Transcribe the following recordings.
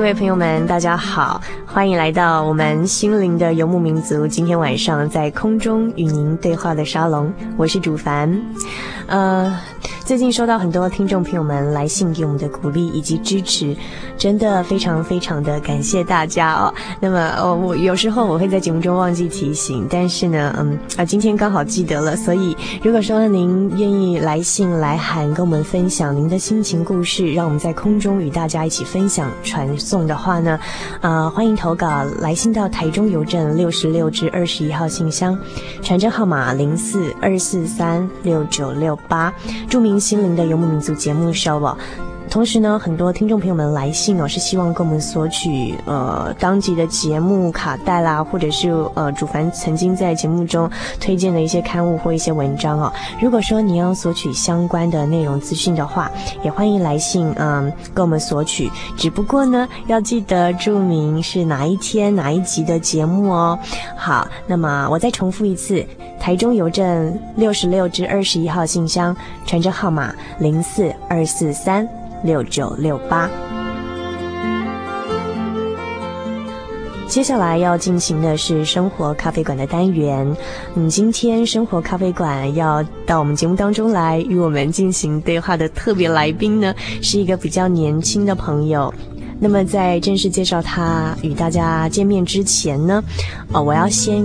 各位朋友们，大家好，欢迎来到我们心灵的游牧民族。今天晚上在空中与您对话的沙龙，我是主凡，呃。最近收到很多听众朋友们来信给我们的鼓励以及支持，真的非常非常的感谢大家哦。那么哦，我有时候我会在节目中忘记提醒，但是呢，嗯啊，今天刚好记得了。所以如果说您愿意来信来函跟我们分享您的心情故事，让我们在空中与大家一起分享传送的话呢，啊，欢迎投稿来信到台中邮政六十六至二十一号信箱，传真号码零四二四三六九六八，著名。心灵的游牧民族节目收哦，同时呢，很多听众朋友们来信哦，是希望跟我们索取呃当集的节目卡带啦，或者是呃主凡曾经在节目中推荐的一些刊物或一些文章哦。如果说你要索取相关的内容资讯的话，也欢迎来信嗯跟我们索取。只不过呢，要记得注明是哪一天哪一集的节目哦。好，那么我再重复一次。台中邮政六十六至二十一号信箱，传真号码零四二四三六九六八。接下来要进行的是生活咖啡馆的单元。嗯，今天生活咖啡馆要到我们节目当中来与我们进行对话的特别来宾呢，是一个比较年轻的朋友。那么在正式介绍他与大家见面之前呢，呃，我要先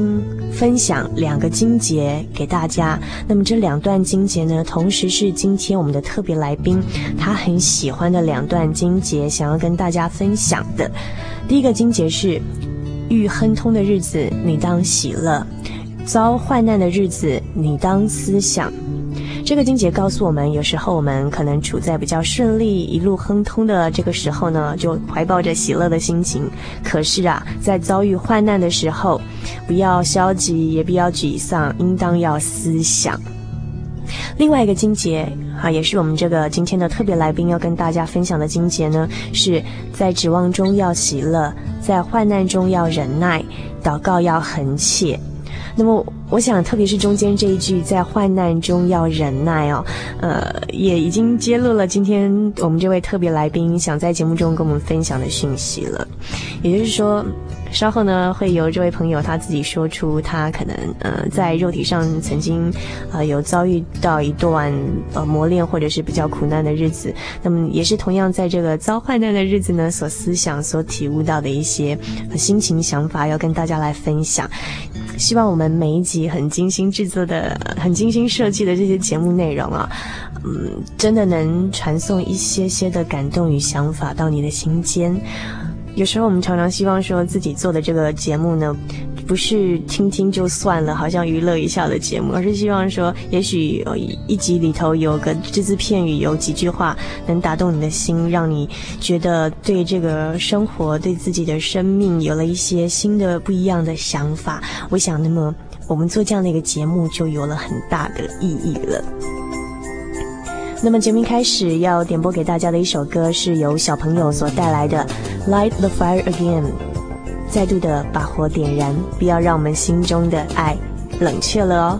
分享两个经节给大家。那么这两段经节呢，同时是今天我们的特别来宾他很喜欢的两段经节，想要跟大家分享的。第一个经节是：遇亨通的日子，你当喜乐；遭患难的日子，你当思想。这个金节告诉我们，有时候我们可能处在比较顺利、一路亨通的这个时候呢，就怀抱着喜乐的心情。可是啊，在遭遇患难的时候，不要消极，也不要沮丧，应当要思想。另外一个金节啊，也是我们这个今天的特别来宾要跟大家分享的金节呢，是在指望中要喜乐，在患难中要忍耐，祷告要恒切。那么，我想，特别是中间这一句“在患难中要忍耐”哦，呃，也已经揭露了今天我们这位特别来宾想在节目中跟我们分享的讯息了。也就是说，稍后呢，会由这位朋友他自己说出他可能呃在肉体上曾经呃有遭遇到一段呃磨练或者是比较苦难的日子，那么也是同样在这个遭患难的日子呢，所思想、所体悟到的一些心情、想法，要跟大家来分享。希望我们每一集很精心制作的、很精心设计的这些节目内容啊，嗯，真的能传送一些些的感动与想法到你的心间。有时候我们常常希望说自己做的这个节目呢，不是听听就算了，好像娱乐一下的节目，而是希望说，也许有一集里头有个只字片语，有几句话能打动你的心，让你觉得对这个生活、对自己的生命有了一些新的、不一样的想法。我想，那么我们做这样的一个节目就有了很大的意义了。那么节目开始要点播给大家的一首歌，是由小朋友所带来的《Light the Fire Again》，再度的把火点燃，不要让我们心中的爱冷却了哦。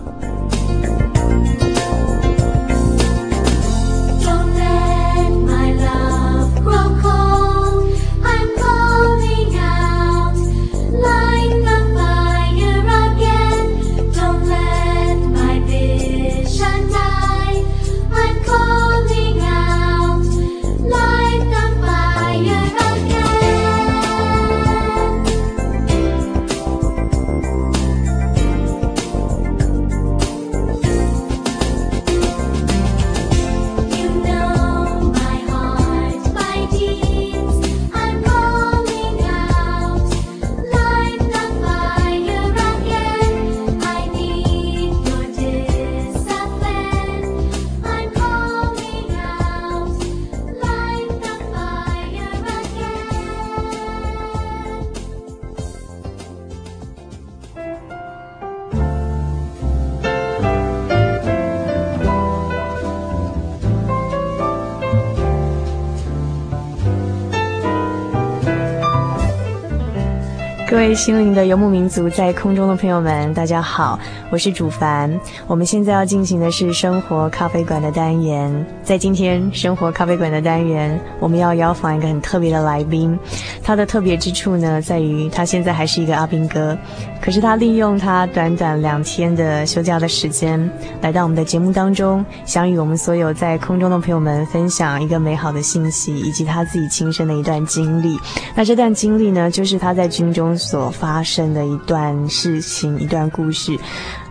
位心灵的游牧民族，在空中的朋友们，大家好，我是主凡。我们现在要进行的是生活咖啡馆的单元。在今天生活咖啡馆的单元，我们要邀访一个很特别的来宾。他的特别之处呢，在于他现在还是一个阿兵哥，可是他利用他短短两天的休假的时间，来到我们的节目当中，想与我们所有在空中的朋友们分享一个美好的信息，以及他自己亲身的一段经历。那这段经历呢，就是他在军中所所发生的一段事情，一段故事。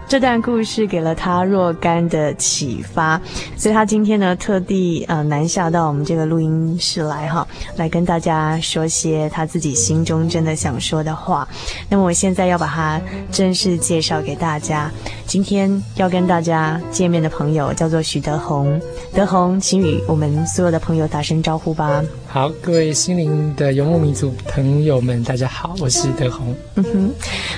这段故事给了他若干的启发，所以他今天呢特地呃南下到我们这个录音室来哈，来跟大家说些他自己心中真的想说的话。那么我现在要把他正式介绍给大家。今天要跟大家见面的朋友叫做许德宏，德宏，请与我们所有的朋友打声招呼吧。好，各位心灵的游牧民族朋友们，大家好，我是德宏。嗯哼，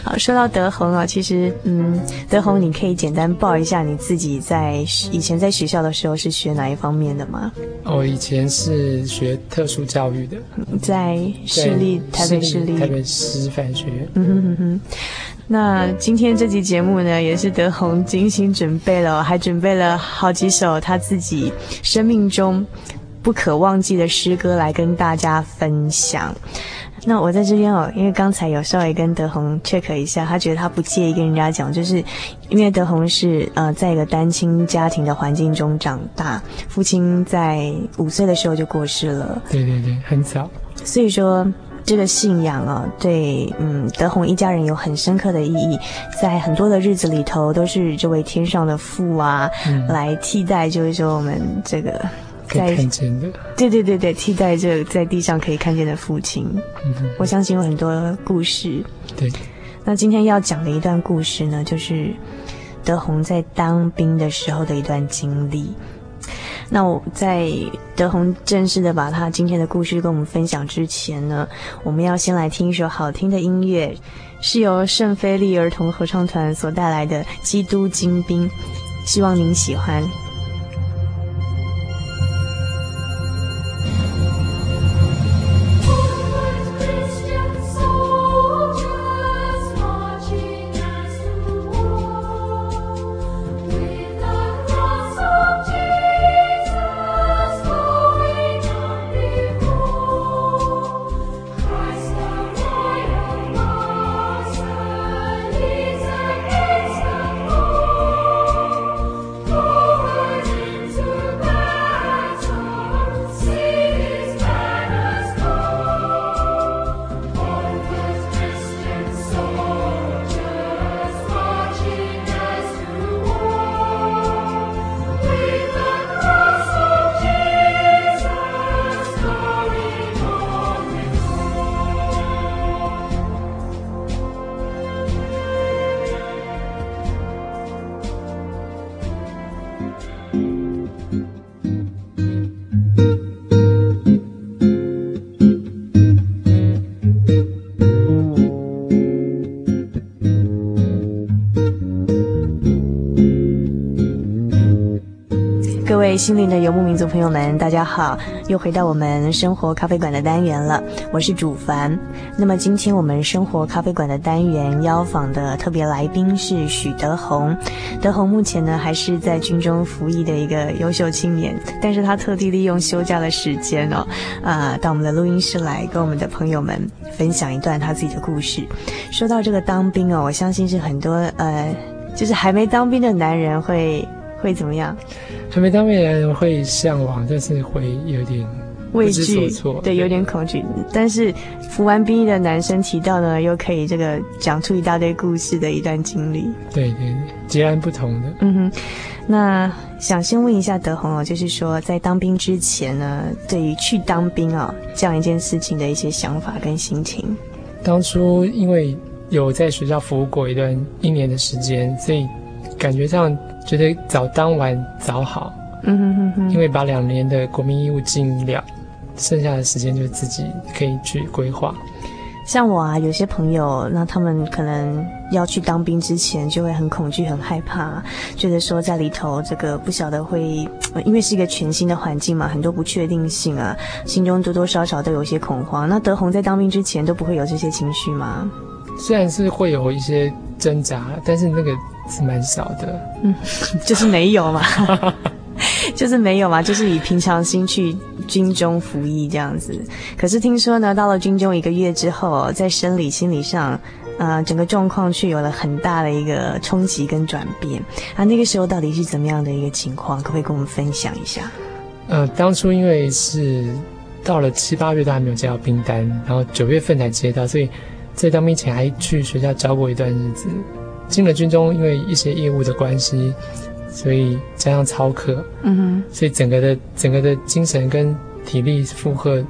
好，说到德宏啊，其实，嗯，德宏，你可以简单报一下你自己在以前在学校的时候是学哪一方面的吗？我以前是学特殊教育的，在市立台北市立台北师范学院。嗯哼哼哼。那今天这期节目呢，也是德宏精心准备了，还准备了好几首他自己生命中。不可忘记的诗歌来跟大家分享。那我在这边哦，因为刚才有稍微跟德宏 check 一下，他觉得他不介意跟人家讲，就是因为德宏是呃在一个单亲家庭的环境中长大，父亲在五岁的时候就过世了。对对对，很早。所以说这个信仰啊，对嗯德宏一家人有很深刻的意义，在很多的日子里头都是这位天上的父啊、嗯、来替代，就是说我们这个。在看见的，对对对对，替代这在地上可以看见的父亲。嗯，我相信有很多故事。对，那今天要讲的一段故事呢，就是德宏在当兵的时候的一段经历。那我在德宏正式的把他今天的故事跟我们分享之前呢，我们要先来听一首好听的音乐，是由圣菲利儿童合唱团所带来的《基督精兵》，希望您喜欢。心灵的游牧民族朋友们，大家好，又回到我们生活咖啡馆的单元了。我是主凡。那么今天我们生活咖啡馆的单元邀访的特别来宾是许德宏。德宏目前呢还是在军中服役的一个优秀青年，但是他特地利用休假的时间哦，啊、到我们的录音室来跟我们的朋友们分享一段他自己的故事。说到这个当兵哦，我相信是很多呃，就是还没当兵的男人会。会怎么样？还没当兵的人会向往，但是会有点畏惧，对，有点恐惧。但是服完兵役的男生提到呢，又可以这个讲出一大堆故事的一段经历。对对，截然不同的。嗯哼，那想先问一下德宏哦，就是说在当兵之前呢，对于去当兵啊这样一件事情的一些想法跟心情。当初因为有在学校服务过一段一年的时间，所以感觉上。觉得早当晚早好，嗯哼哼哼，因为把两年的国民义务尽了，剩下的时间就自己可以去规划。像我啊，有些朋友，那他们可能要去当兵之前就会很恐惧、很害怕，觉得说在里头这个不晓得会，因为是一个全新的环境嘛，很多不确定性啊，心中多多少少都有些恐慌。那德宏在当兵之前都不会有这些情绪吗？虽然是会有一些挣扎，但是那个是蛮少的。嗯，就是没有嘛，就是没有嘛，就是以平常心去军中服役这样子。可是听说呢，到了军中一个月之后，在生理、心理上，呃，整个状况却有了很大的一个冲击跟转变。啊，那个时候到底是怎么样的一个情况？可不可以跟我们分享一下？呃，当初因为是到了七八月都还没有接到兵单，然后九月份才接到，所以。在当兵前还去学校教过一段日子，进了军中，因为一些业务的关系，所以加上操课，嗯哼，所以整个的整个的精神跟体力负荷，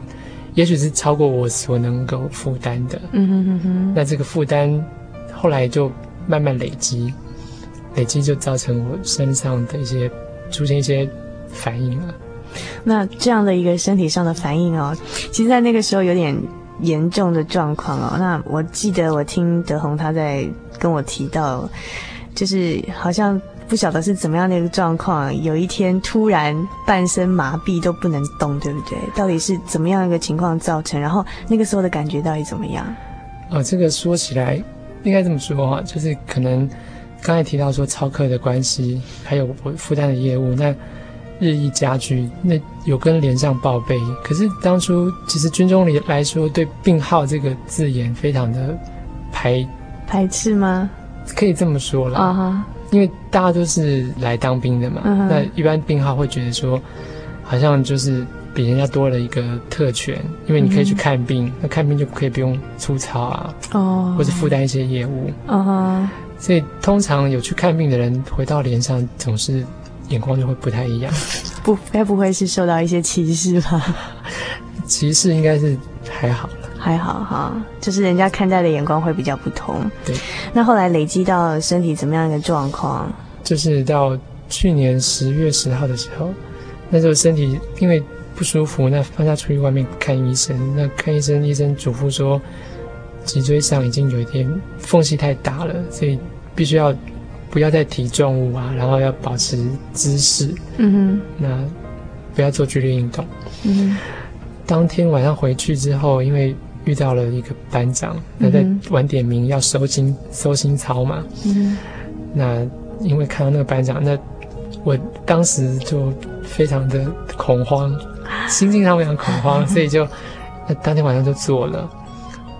也许是超过我所能够负担的，嗯哼哼哼。那这个负担后来就慢慢累积，累积就造成我身上的一些出现一些反应了。那这样的一个身体上的反应哦，其实在那个时候有点。严重的状况哦，那我记得我听德宏他在跟我提到，就是好像不晓得是怎么样的一个状况，有一天突然半身麻痹都不能动，对不对？到底是怎么样一个情况造成？然后那个时候的感觉到底怎么样？哦，这个说起来应该这么说哈，就是可能刚才提到说超客的关系，还有我负担的业务那。日益加剧，那有跟连上报备。可是当初其实军中里来说，对病号这个字眼非常的排排斥吗？可以这么说了啊，uh-huh. 因为大家都是来当兵的嘛。Uh-huh. 那一般病号会觉得说，好像就是比人家多了一个特权，因为你可以去看病，uh-huh. 那看病就可以不用出操啊，哦、uh-huh.，或者负担一些业务啊。Uh-huh. 所以通常有去看病的人回到连上总是。眼光就会不太一样，不，该不会是受到一些歧视吧？歧视应该是还好了，还好哈，就是人家看待的眼光会比较不同。对，那后来累积到身体怎么样一个状况？就是到去年十月十号的时候，那时候身体因为不舒服，那放假出去外面看医生，那看医生，医生嘱咐说脊椎上已经有一点缝隙太大了，所以必须要。不要再提重物啊，然后要保持姿势。嗯哼，那不要做剧烈运动。嗯哼，当天晚上回去之后，因为遇到了一个班长，他在晚点名要收心收心操嘛。嗯，那因为看到那个班长，那我当时就非常的恐慌，心境上非常恐慌，所以就那当天晚上就做了。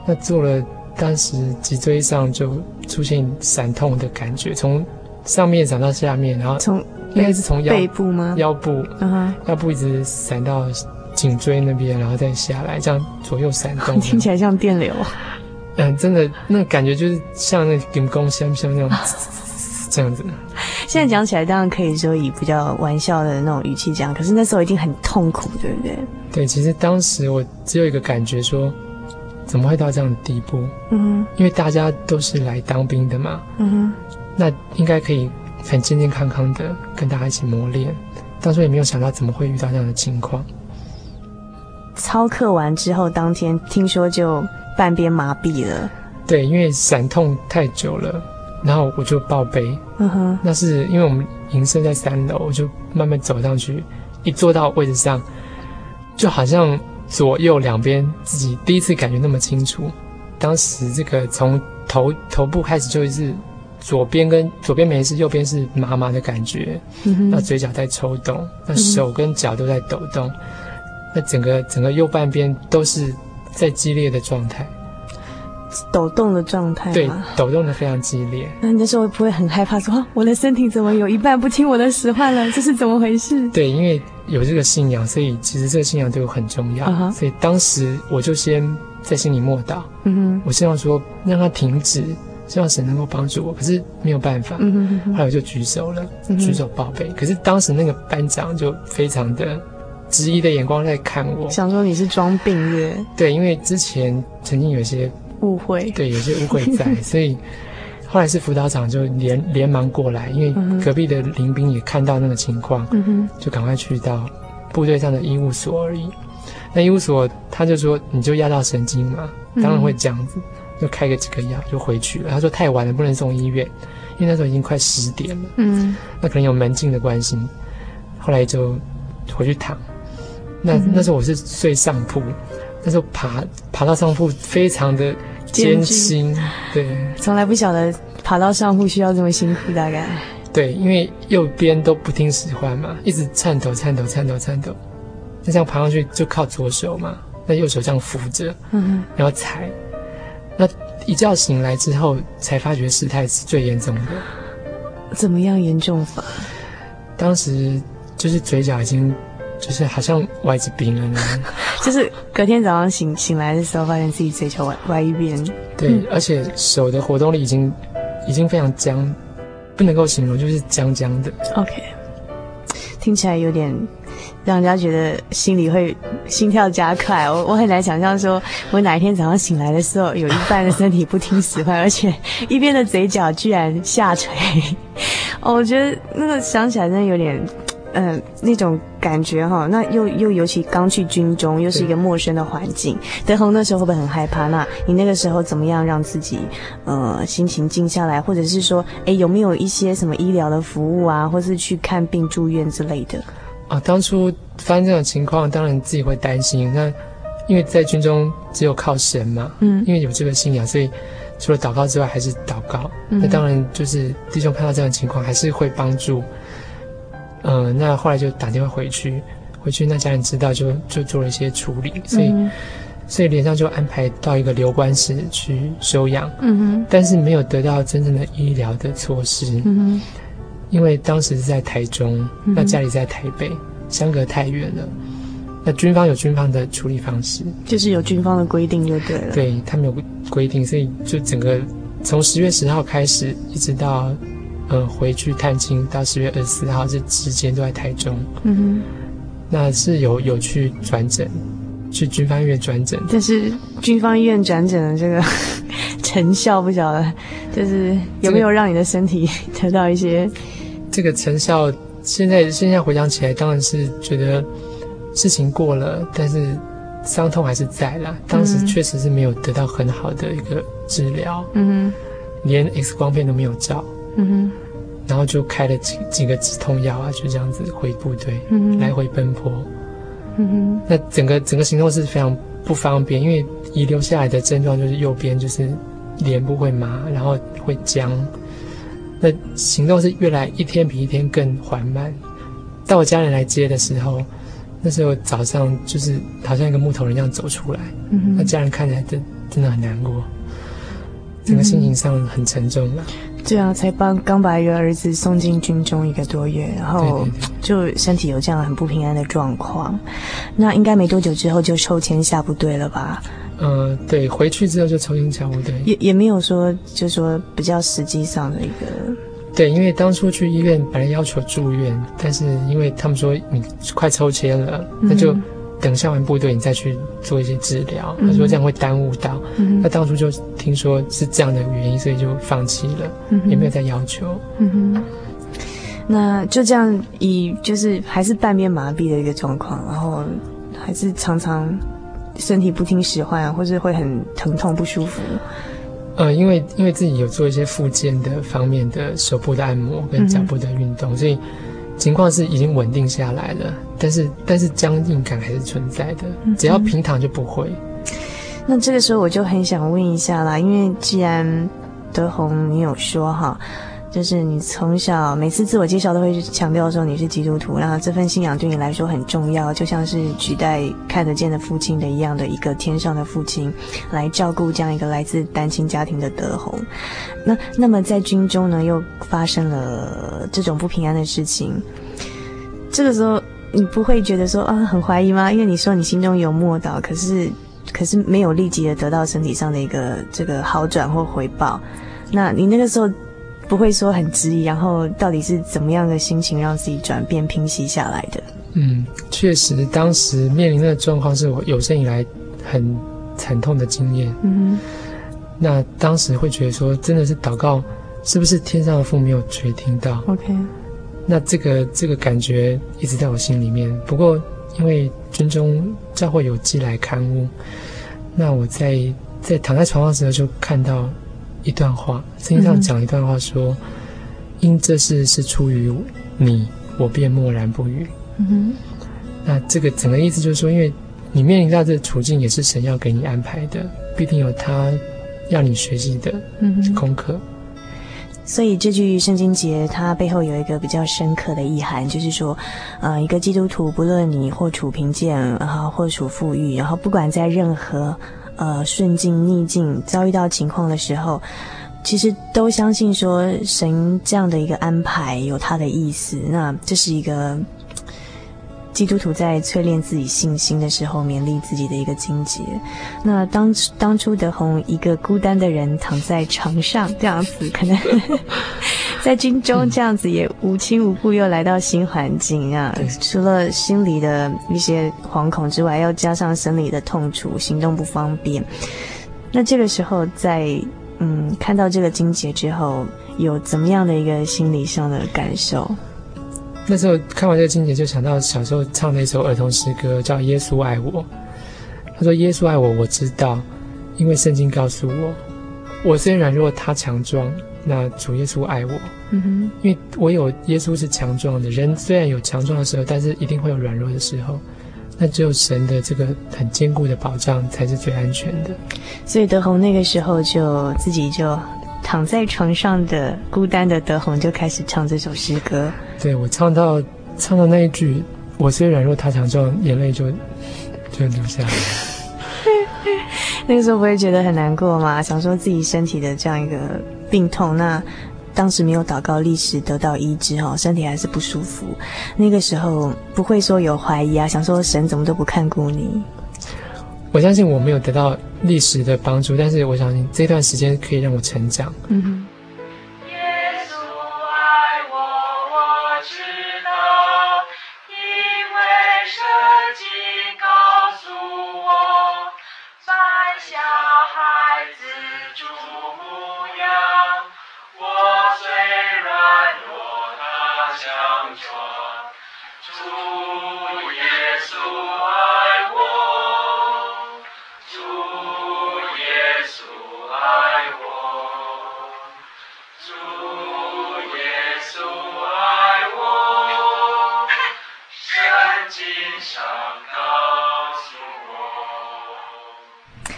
那做了。当时脊椎上就出现闪痛的感觉，从上面闪到下面，然后从应该是从腰背部吗？腰部，腰部一直闪到颈椎那边，然后再下来，这样左右闪动，听起来像电流。嗯，真的，那感觉就是像那电工像像那种 这样子。现在讲起来当然可以说以比较玩笑的那种语气讲，可是那时候一定很痛苦，对不对？对，其实当时我只有一个感觉说。怎么会到这样的地步？嗯哼，因为大家都是来当兵的嘛。嗯哼，那应该可以很健健康康的跟大家一起磨练。当初也没有想到怎么会遇到这样的情况。操课完之后，当天听说就半边麻痹了。对，因为闪痛太久了，然后我就报备。嗯哼，那是因为我们营舍在三楼，我就慢慢走上去，一坐到位置上，就好像。左右两边自己第一次感觉那么清楚，当时这个从头头部开始就是左边跟左边没事，右边是麻麻的感觉，嗯、那嘴角在抽动，那手跟脚都在抖动，嗯、那整个整个右半边都是在激烈的状态，抖动的状态，对，抖动的非常激烈。那你那时候会不会很害怕说，说我的身体怎么有一半不听我的使唤了？这是怎么回事？对，因为。有这个信仰，所以其实这个信仰对我很重要。Uh-huh. 所以当时我就先在心里默祷，嗯哼，我希望说让它停止，希望神能够帮助我。可是没有办法，嗯哼，后来我就举手了，嗯、举手报备。可是当时那个班长就非常的质疑的眼光在看我，想说你是装病的。对，因为之前曾经有些误会，对，有些误会在，所以。后来是辅导长就连连忙过来，因为隔壁的林兵也看到那个情况，嗯、就赶快去到部队上的医务所而已。那医务所他就说，你就压到神经嘛，当然会这样子，就开个几个药就回去了。他说太晚了，不能送医院，因为那时候已经快十点了。嗯，那可能有门禁的关系。后来就回去躺。那那时候我是睡上铺，那时候爬爬到上铺非常的。艰辛，对，从来不晓得爬到上铺需要这么辛苦，大概。对，因为右边都不听使唤嘛，一直颤抖、颤抖、颤抖、颤抖。那这样爬上去就靠左手嘛，那右手这样扶着，嗯哼，然后踩。那一觉醒来之后，才发觉事态是最严重的。怎么样严重法？当时就是嘴角已经，就是好像歪着冰了呢。就是隔天早上醒醒来的时候，发现自己嘴角歪歪一边。对，嗯、而且手的活动力已经已经非常僵，不能够形容，就是僵僵的。OK，听起来有点。让人家觉得心里会心跳加快，我我很难想象说，我哪一天早上醒来的时候，有一半的身体不听使唤，而且一边的嘴角居然下垂。哦，我觉得那个想起来真的有点，嗯、呃，那种感觉哈。那又又尤其刚去军中，又是一个陌生的环境，德宏那时候会不会很害怕？那你那个时候怎么样让自己呃心情静下来，或者是说，哎，有没有一些什么医疗的服务啊，或是去看病住院之类的？啊，当初发生这种情况，当然自己会担心。那因为在军中只有靠神嘛，嗯，因为有这个信仰，所以除了祷告之外，还是祷告。嗯、那当然就是弟兄看到这样的情况，还是会帮助。嗯、呃，那后来就打电话回去，回去那家人知道就，就就做了一些处理。所以，嗯、所以连上就安排到一个留观室去收养。嗯哼，但是没有得到真正的医疗的措施。嗯哼。因为当时是在台中，那家里在台北，相隔太远了。那军方有军方的处理方式，就是有军方的规定就对了。对，他们有规定，所以就整个从十月十号开始，一直到呃回去探亲到十月二十四号这之间都在台中。嗯哼，那是有有去转诊，去军方医院转诊。但是军方医院转诊的这个 成效不晓得，就是有没有让你的身体得到一些。这个成效，现在现在回想起来，当然是觉得事情过了，但是伤痛还是在啦。当时确实是没有得到很好的一个治疗，嗯哼，连 X 光片都没有照，嗯哼，然后就开了几几个止痛药啊，就这样子回部队，来回奔波，嗯哼，那整个整个行动是非常不方便，因为遗留下来的症状就是右边就是脸部会麻，然后会僵。那行动是越来一天比一天更缓慢。到我家人来接的时候，那时候早上就是好像一个木头人一样走出来。嗯哼，那家人看起来真真的很难过，整个心情上很沉重了。对啊，才帮刚把一个儿子送进军中一个多月，然后就身体有这样很不平安的状况。那应该没多久之后就抽签下部队了吧？嗯、呃，对，回去之后就抽签下部队，也也没有说，就说比较实际上的一个。对，因为当初去医院本来要求住院，但是因为他们说你快抽签了，嗯、那就等下完部队你再去做一些治疗。他、说这样会耽误到。嗯、那当初就听说是这样的原因，所以就放弃了，嗯、也没有再要求。嗯哼，那就这样以就是还是半边麻痹的一个状况，然后还是常常。身体不听使唤，或是会很疼痛不舒服。呃，因为因为自己有做一些复健的方面的手部的按摩跟脚部的运动，嗯、所以情况是已经稳定下来了。但是但是僵硬感还是存在的，只要平躺就不会。那这个时候我就很想问一下啦，因为既然德宏你有说哈。就是你从小每次自我介绍都会强调说你是基督徒，然后这份信仰对你来说很重要，就像是取代看得见的父亲的一样的一个天上的父亲，来照顾这样一个来自单亲家庭的德宏。那那么在军中呢，又发生了这种不平安的事情，这个时候你不会觉得说啊很怀疑吗？因为你说你心中有默祷，可是可是没有立即的得到身体上的一个这个好转或回报，那你那个时候。不会说很质疑，然后到底是怎么样的心情让自己转变平息下来的？嗯，确实，当时面临的状况是我有生以来很惨痛的经验。嗯哼，那当时会觉得说，真的是祷告，是不是天上的父没有垂听到？OK，那这个这个感觉一直在我心里面。不过因为军中教会有寄来刊物，那我在在躺在床上的时候就看到。一段话，圣经上讲一段话说：“嗯、因这事是出于你，我便默然不语。”嗯哼，那这个整个意思就是说，因为你面临到这个处境，也是神要给你安排的，必定有他要你学习的功课。嗯所以这句圣经节，它背后有一个比较深刻的意涵，就是说，呃，一个基督徒，不论你或处贫贱，然后或处富裕，然后不管在任何呃顺境逆境遭遇到情况的时候，其实都相信说神这样的一个安排有他的意思。那这是一个。基督徒在淬炼自己信心的时候，勉励自己的一个经节。那当当初德宏一个孤单的人躺在床上这样子，可能 在军中这样子也无亲无故，又来到新环境啊，除了心里的一些惶恐之外，要加上生理的痛楚，行动不方便。那这个时候在嗯看到这个金节之后，有怎么样的一个心理上的感受？那时候看完这个金节，就想到小时候唱的一首儿童诗歌，叫《耶稣爱我》。他说：“耶稣爱我，我知道，因为圣经告诉我，我虽然弱，他强壮。那主耶稣爱我，嗯哼，因为我有耶稣是强壮的。人虽然有强壮的时候，但是一定会有软弱的时候。那只有神的这个很坚固的保障，才是最安全的。所以德宏那个时候就自己就。”躺在床上的孤单的德宏就开始唱这首诗歌。对，我唱到唱到那一句“我虽软弱，他强壮”，眼泪就就流下来。那个时候不会觉得很难过吗？想说自己身体的这样一个病痛，那当时没有祷告，历史得到医治哈，身体还是不舒服。那个时候不会说有怀疑啊，想说神怎么都不看顾你。我相信我没有得到历史的帮助，但是我相信这段时间可以让我成长。嗯哼。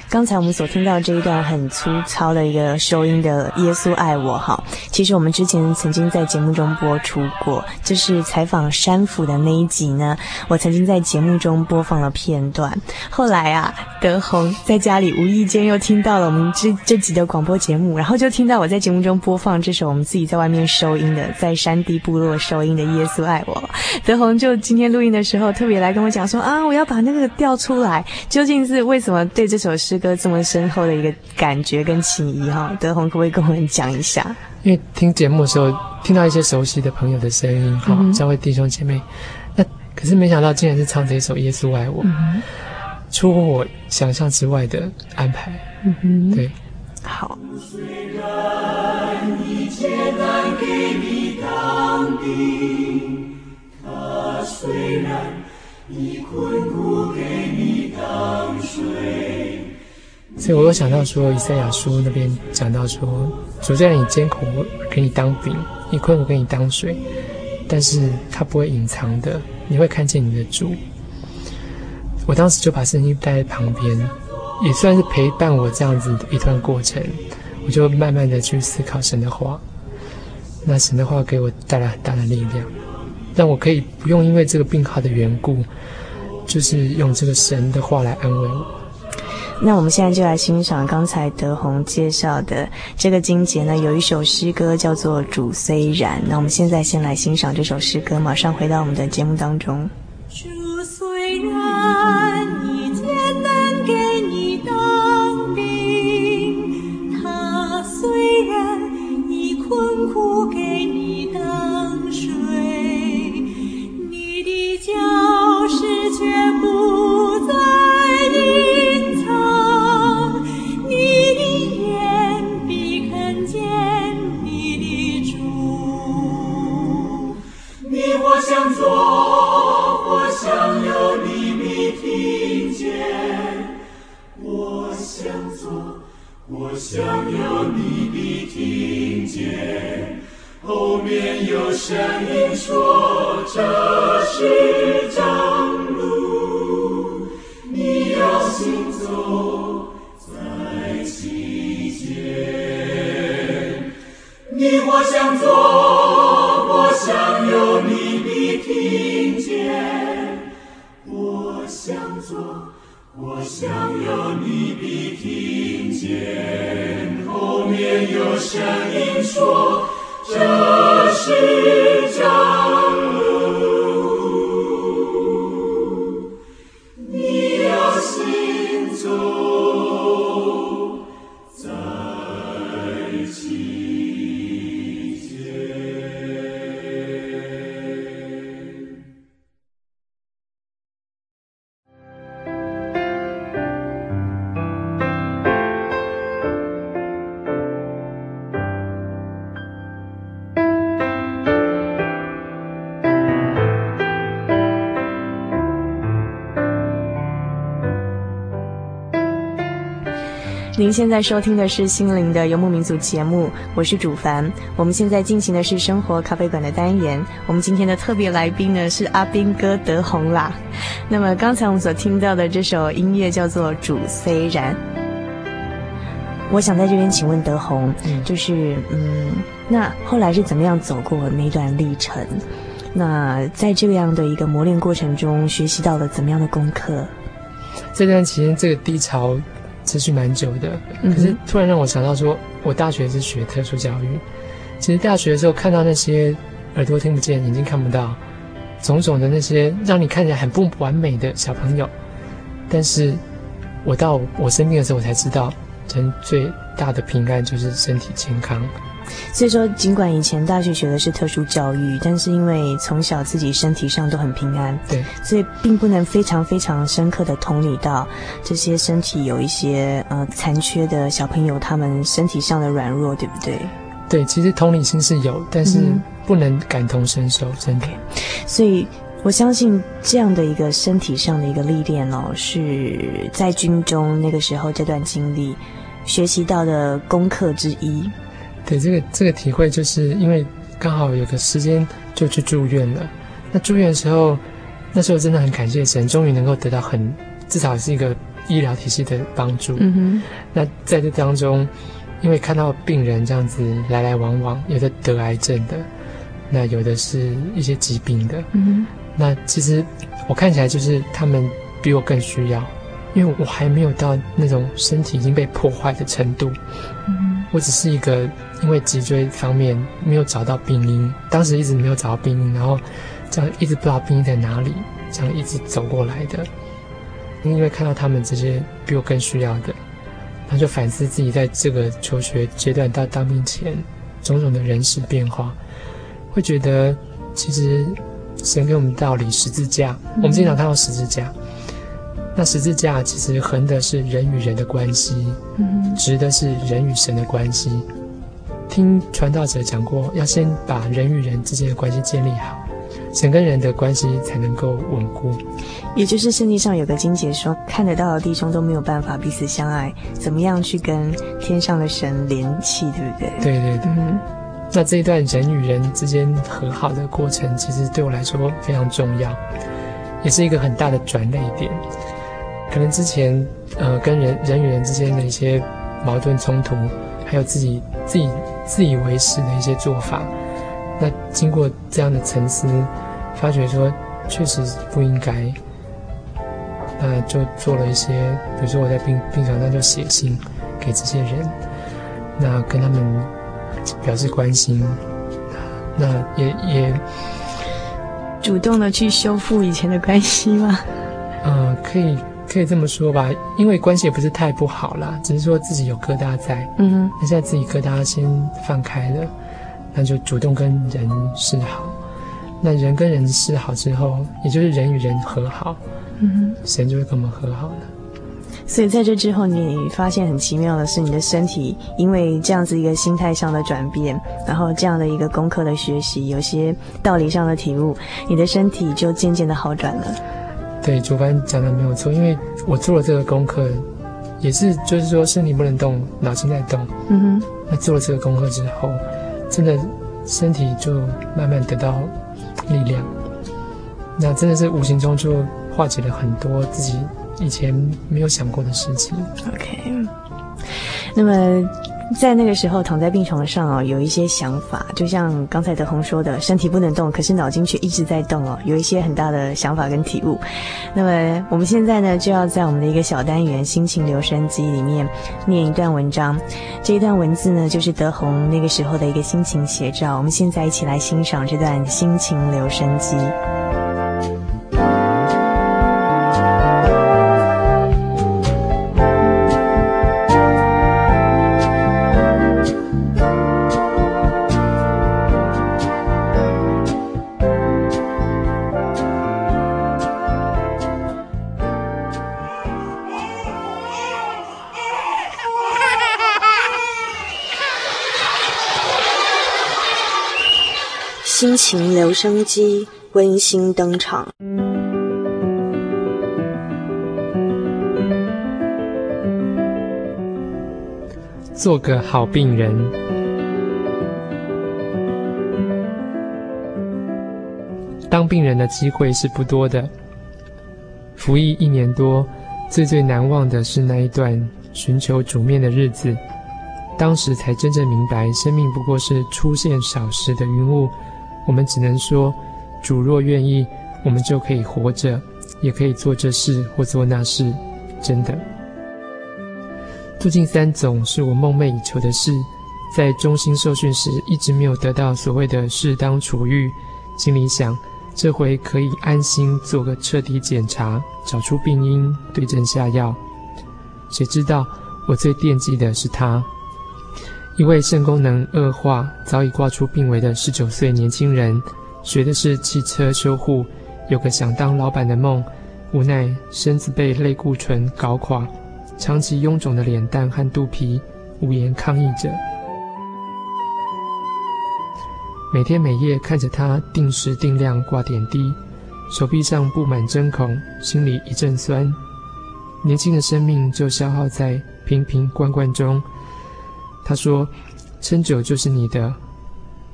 刚才我们所听到这一段很粗糙的一个收音的《耶稣爱我》哈，其实我们之前曾经在节目中播出过，就是采访山府的那一集呢，我曾经在节目中播放了片段。后来啊，德宏在家里无意间又听到了我们这这集的广播节目，然后就听到我在节目中播放这首我们自己在外面收音的，在山地部落收音的《耶稣爱我》。德宏就今天录音的时候特别来跟我讲说啊，我要把那个调出来，究竟是为什么对这首诗歌这么深厚的一个感觉跟情谊哈，德宏可不可以跟我们讲一下？因为听节目的时候听到一些熟悉的朋友的声音哈，教会弟兄姐妹，那可是没想到竟然是唱这一首《耶稣爱我》，嗯，出乎我想象之外的安排。嗯哼，对，好。所以，我又想到说，以赛亚书那边讲到说，主在你艰苦给你当饼，你困苦给你当水，但是他不会隐藏的，你会看见你的主。我当时就把圣经带在旁边，也算是陪伴我这样子的一段过程。我就慢慢的去思考神的话，那神的话给我带来很大的力量，让我可以不用因为这个病号的缘故。就是用这个神的话来安慰我。那我们现在就来欣赏刚才德宏介绍的这个金杰呢，有一首诗歌叫做《主虽然》。那我们现在先来欣赏这首诗歌，马上回到我们的节目当中。主虽然你的听见后面有声音说这是正路你要行走在其间你我想走我想留你的听见。我想走我想留你的听见。后面有声音说，这是家。您现在收听的是心灵的游牧民族节目，我是主凡。我们现在进行的是生活咖啡馆的单元。我们今天的特别来宾呢是阿斌哥德宏啦。那么刚才我们所听到的这首音乐叫做《主虽然》。我想在这边请问德宏，就是嗯，那后来是怎么样走过那段历程？那在这样的一个磨练过程中，学习到了怎么样的功课？这段期间，这个低潮。持续蛮久的，可是突然让我想到说，我大学是学特殊教育。其实大学的时候看到那些耳朵听不见、眼睛看不到、种种的那些让你看起来很不完美的小朋友，但是我到我生病的时候，我才知道，人最大的平安就是身体健康。所以说，尽管以前大学学的是特殊教育，但是因为从小自己身体上都很平安，对，所以并不能非常非常深刻的同理到这些身体有一些呃残缺的小朋友他们身体上的软弱，对不对？对，其实同理心是有，但是不能感同身受，真的。所以我相信这样的一个身体上的一个历练哦，是在军中那个时候这段经历学习到的功课之一。对，这个这个体会，就是因为刚好有个时间就去住院了。那住院的时候，那时候真的很感谢神，终于能够得到很至少是一个医疗体系的帮助。嗯哼。那在这当中，因为看到病人这样子来来往往，有的得癌症的，那有的是一些疾病的。嗯哼。那其实我看起来就是他们比我更需要，因为我还没有到那种身体已经被破坏的程度。嗯。我只是一个。因为脊椎方面没有找到病因，当时一直没有找到病因，然后这样一直不知道病因在哪里，这样一直走过来的。因为看到他们这些比我更需要的，他就反思自己在这个求学阶段到当兵前种种的人事变化，会觉得其实神给我们道理，十字架，我们经常看到十字架，那十字架其实横的是人与人的关系，嗯直的是人与神的关系。听传道者讲过，要先把人与人之间的关系建立好，神跟人的关系才能够稳固。也就是圣经上有个经节说，看得到的弟兄都没有办法彼此相爱，怎么样去跟天上的神联系，对不对？对对对。嗯。那这一段人与人之间和好的过程，其实对我来说非常重要，也是一个很大的转捩点。可能之前呃跟人人与人之间的一些矛盾冲突，还有自己自己。自以为是的一些做法，那经过这样的沉思，发觉说确实不应该，那就做了一些，比如说我在病病床上就写信给这些人，那跟他们表示关心，那也也主动的去修复以前的关系吗？嗯，可以。可以这么说吧，因为关系也不是太不好啦，只是说自己有疙瘩在。嗯哼，那现在自己疙瘩先放开了，那就主动跟人示好。那人跟人示好之后，也就是人与人和好。嗯哼，神就会跟我们和好了。所以在这之后，你发现很奇妙的是，你的身体因为这样子一个心态上的转变，然后这样的一个功课的学习，有些道理上的体悟，你的身体就渐渐的好转了。对，主办讲的没有错，因为我做了这个功课，也是就是说身体不能动，脑筋在动。嗯哼。那做了这个功课之后，真的身体就慢慢得到力量。那真的是无形中就化解了很多自己以前没有想过的事情。OK，那么。在那个时候躺在病床上哦，有一些想法，就像刚才德宏说的，身体不能动，可是脑筋却一直在动哦，有一些很大的想法跟体悟。那么我们现在呢，就要在我们的一个小单元“心情留声机”里面念一段文章。这一段文字呢，就是德宏那个时候的一个心情写照。我们现在一起来欣赏这段“心情留声机”。情留声机温馨登场。做个好病人。当病人的机会是不多的。服役一年多，最最难忘的是那一段寻求主面的日子。当时才真正明白，生命不过是出现少时的云雾。我们只能说，主若愿意，我们就可以活着，也可以做这事或做那事。真的，住进三总是我梦寐以求的事。在中心受训时，一直没有得到所谓的适当处遇，心里想，这回可以安心做个彻底检查，找出病因，对症下药。谁知道，我最惦记的是他。一位肾功能恶化、早已挂出病危的十九岁年轻人，学的是汽车修护，有个想当老板的梦，无奈身子被类固醇搞垮，长期臃肿的脸蛋和肚皮，无言抗议着。每天每夜看着他定时定量挂点滴，手臂上布满针孔，心里一阵酸。年轻的生命就消耗在瓶瓶罐罐中。他说：“撑久就是你的。”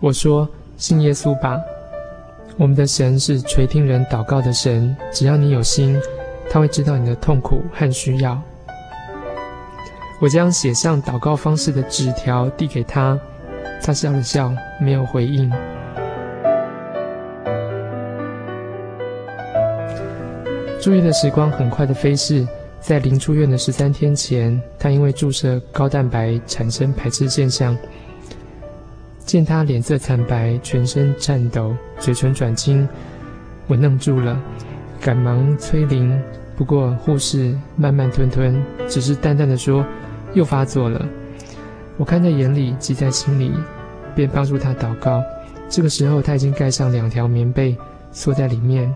我说：“信耶稣吧，我们的神是垂听人祷告的神。只要你有心，他会知道你的痛苦和需要。”我将写上祷告方式的纸条递给他，他笑了笑，没有回应。注意的时光很快的飞逝。在临出院的十三天前，他因为注射高蛋白产生排斥现象。见他脸色惨白，全身颤抖，嘴唇转青，我愣住了，赶忙催灵。不过护士慢慢吞吞，只是淡淡的说：“又发作了。”我看在眼里，急在心里，便帮助他祷告。这个时候，他已经盖上两条棉被，缩在里面，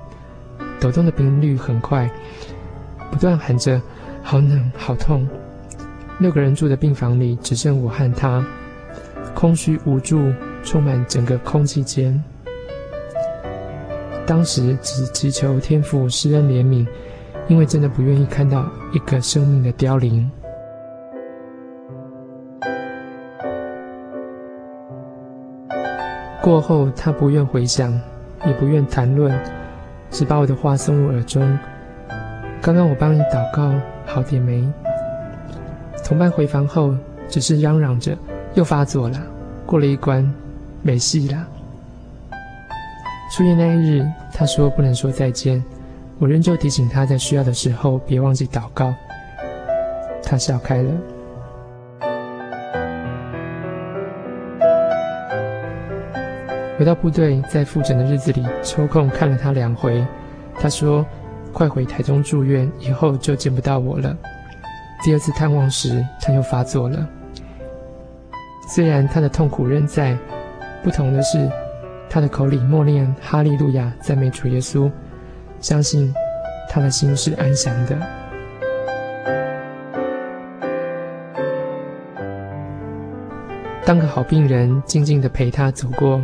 抖动的频率很快。不断喊着“好冷，好痛”。六个人住的病房里只剩我和他，空虚无助，充满整个空气间。当时只祈求天父施恩怜悯，因为真的不愿意看到一个生命的凋零。过后，他不愿回想，也不愿谈论，只把我的话送入耳中。刚刚我帮你祷告，好点没？同伴回房后，只是嚷嚷着又发作了。过了一关，没戏了。出院那一日，他说不能说再见，我仍旧提醒他在需要的时候别忘记祷告。他笑开了。回到部队，在复诊的日子里，抽空看了他两回。他说。快回台中住院以后就见不到我了。第二次探望时，他又发作了。虽然他的痛苦仍在，不同的是，他的口里默念哈利路亚，赞美主耶稣，相信他的心是安详的。当个好病人，静静的陪他走过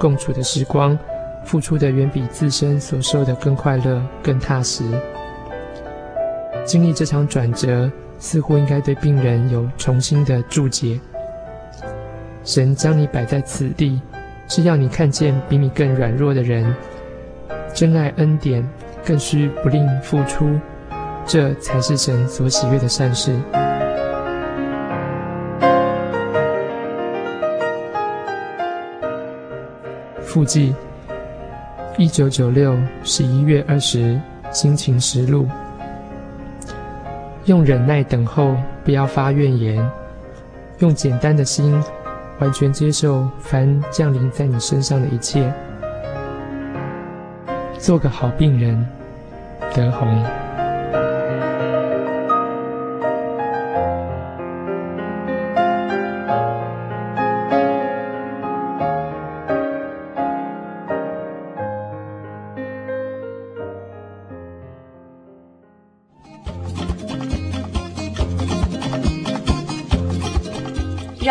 共处的时光。付出的远比自身所受的更快乐、更踏实。经历这场转折，似乎应该对病人有重新的注解。神将你摆在此地，是要你看见比你更软弱的人。真爱恩典，更需不吝付出。这才是神所喜悦的善事。附记：一九九六十一月二十，心情实录。用忍耐等候，不要发怨言，用简单的心，完全接受凡降临在你身上的一切。做个好病人，德宏。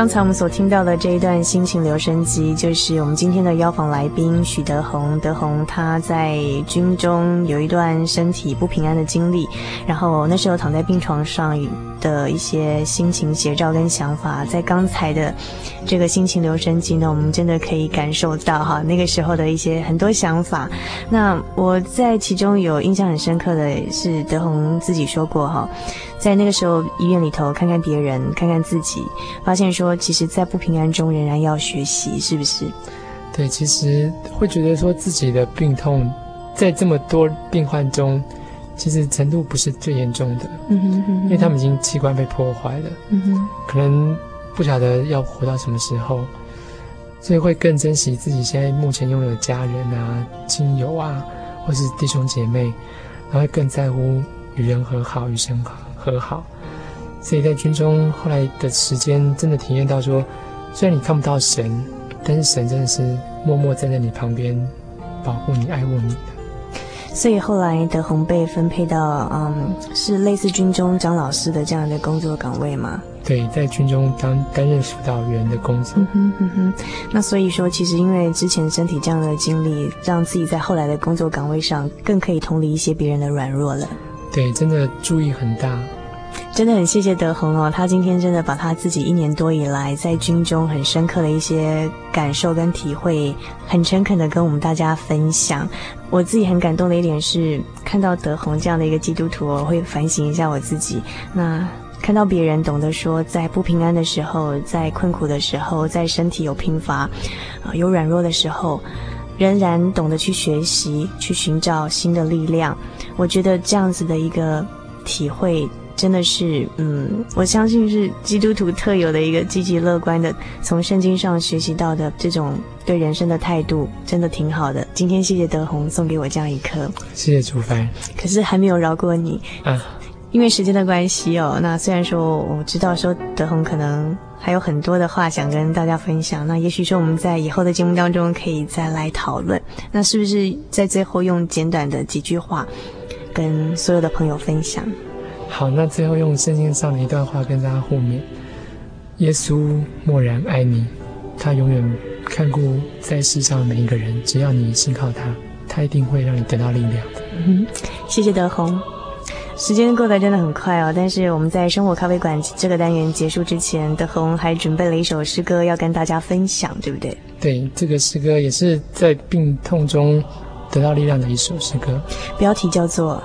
刚才我们所听到的这一段心情留声机，就是我们今天的邀访来宾许德宏。德宏他在军中有一段身体不平安的经历，然后那时候躺在病床上的一些心情写照跟想法，在刚才的这个心情留声机呢，我们真的可以感受到哈那个时候的一些很多想法。那我在其中有印象很深刻的是德宏自己说过哈。在那个时候，医院里头看看别人，看看自己，发现说，其实，在不平安中仍然要学习，是不是？对，其实会觉得说自己的病痛，在这么多病患中，其实程度不是最严重的。嗯哼嗯哼，因为他们已经器官被破坏了。嗯哼，可能不晓得要活到什么时候，所以会更珍惜自己现在目前拥有的家人啊、亲友啊，或是弟兄姐妹，然后会更在乎与人和好，与神。和好，所以在军中后来的时间，真的体验到说，虽然你看不到神，但是神真的是默默站在你旁边，保护你、爱护你的。所以后来德宏被分配到，嗯，是类似军中张老师的这样的工作岗位吗？对，在军中当担任辅导员的工作。嗯哼嗯哼。那所以说，其实因为之前身体这样的经历，让自己在后来的工作岗位上更可以同理一些别人的软弱了。对，真的注意很大，真的很谢谢德宏哦。他今天真的把他自己一年多以来在军中很深刻的一些感受跟体会，很诚恳的跟我们大家分享。我自己很感动的一点是，看到德宏这样的一个基督徒，我会反省一下我自己。那看到别人懂得说，在不平安的时候，在困苦的时候，在身体有贫乏、有软弱的时候。仍然懂得去学习，去寻找新的力量。我觉得这样子的一个体会，真的是，嗯，我相信是基督徒特有的一个积极乐观的，从圣经上学习到的这种对人生的态度，真的挺好的。今天谢谢德宏送给我这样一课，谢谢主凡。可是还没有饶过你啊，因为时间的关系哦。那虽然说我知道说德宏可能。还有很多的话想跟大家分享，那也许说我们在以后的节目当中可以再来讨论。那是不是在最后用简短的几句话跟所有的朋友分享？好，那最后用圣经上的一段话跟大家互勉：耶稣默然爱你，他永远看顾在世上的每一个人，只要你信靠他，他一定会让你得到力量的。嗯，谢谢德宏。时间过得真的很快哦，但是我们在生活咖啡馆这个单元结束之前，德宏还准备了一首诗歌要跟大家分享，对不对？对，这个诗歌也是在病痛中得到力量的一首诗歌，标题叫做《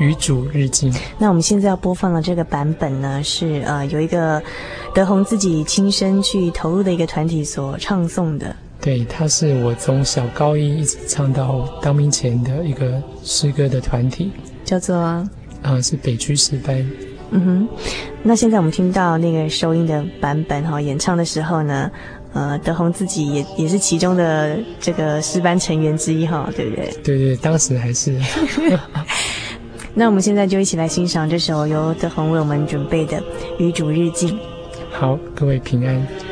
与主日进》。那我们现在要播放的这个版本呢，是呃有一个德宏自己亲身去投入的一个团体所唱诵的。对，它是我从小高一一直唱到当兵前的一个诗歌的团体，叫做。啊，是北区诗班。嗯哼，那现在我们听到那个收音的版本哈，演唱的时候呢，呃，德宏自己也也是其中的这个诗班成员之一哈，对不对？对对，当时还是。那我们现在就一起来欣赏这首由德宏为我们准备的《与主日记》。好，各位平安。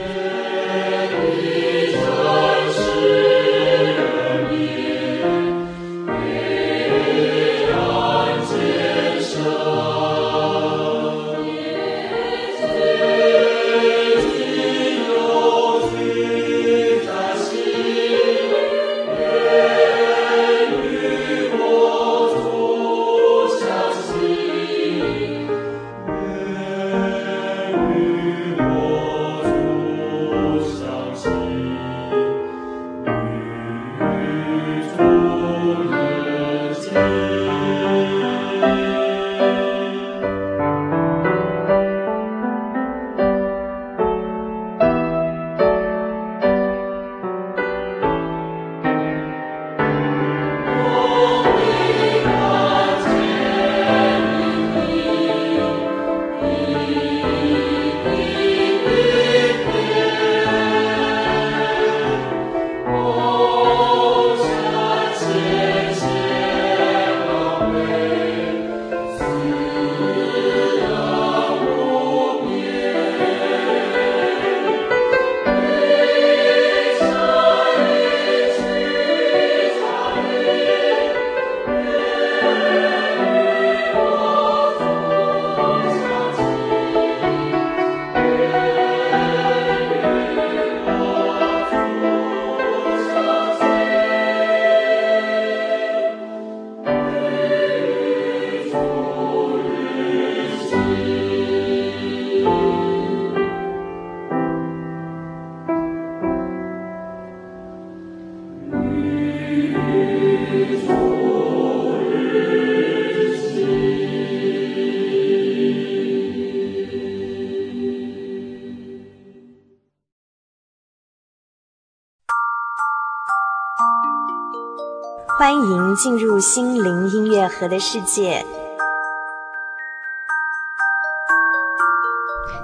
欢迎进入心灵音乐盒的世界。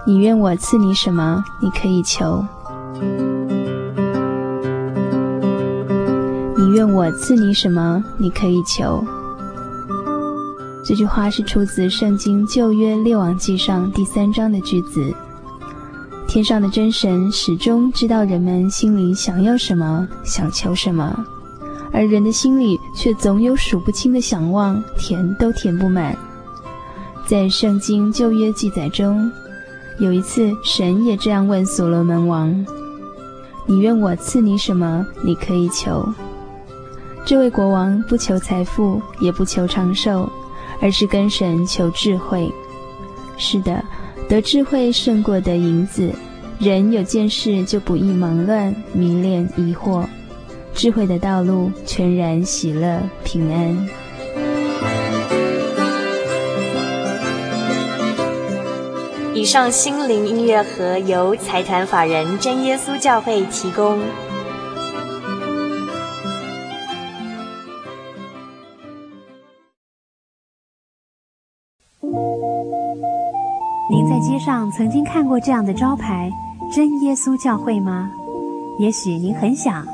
你愿我赐你什么？你可以求。你愿我赐你什么？你可以求。这句话是出自《圣经旧约列王记上》第三章的句子。天上的真神始终知道人们心里想要什么，想求什么。而人的心里却总有数不清的想望，填都填不满。在圣经旧约记载中，有一次神也这样问所罗门王：“你愿我赐你什么？你可以求。”这位国王不求财富，也不求长寿，而是跟神求智慧。是的，得智慧胜过得银子。人有见识就不易忙乱、迷恋、疑惑。智慧的道路，全然喜乐平安。以上心灵音乐盒由财团法人真耶稣教会提供。您在街上曾经看过这样的招牌“真耶稣教会”吗？也许您很想。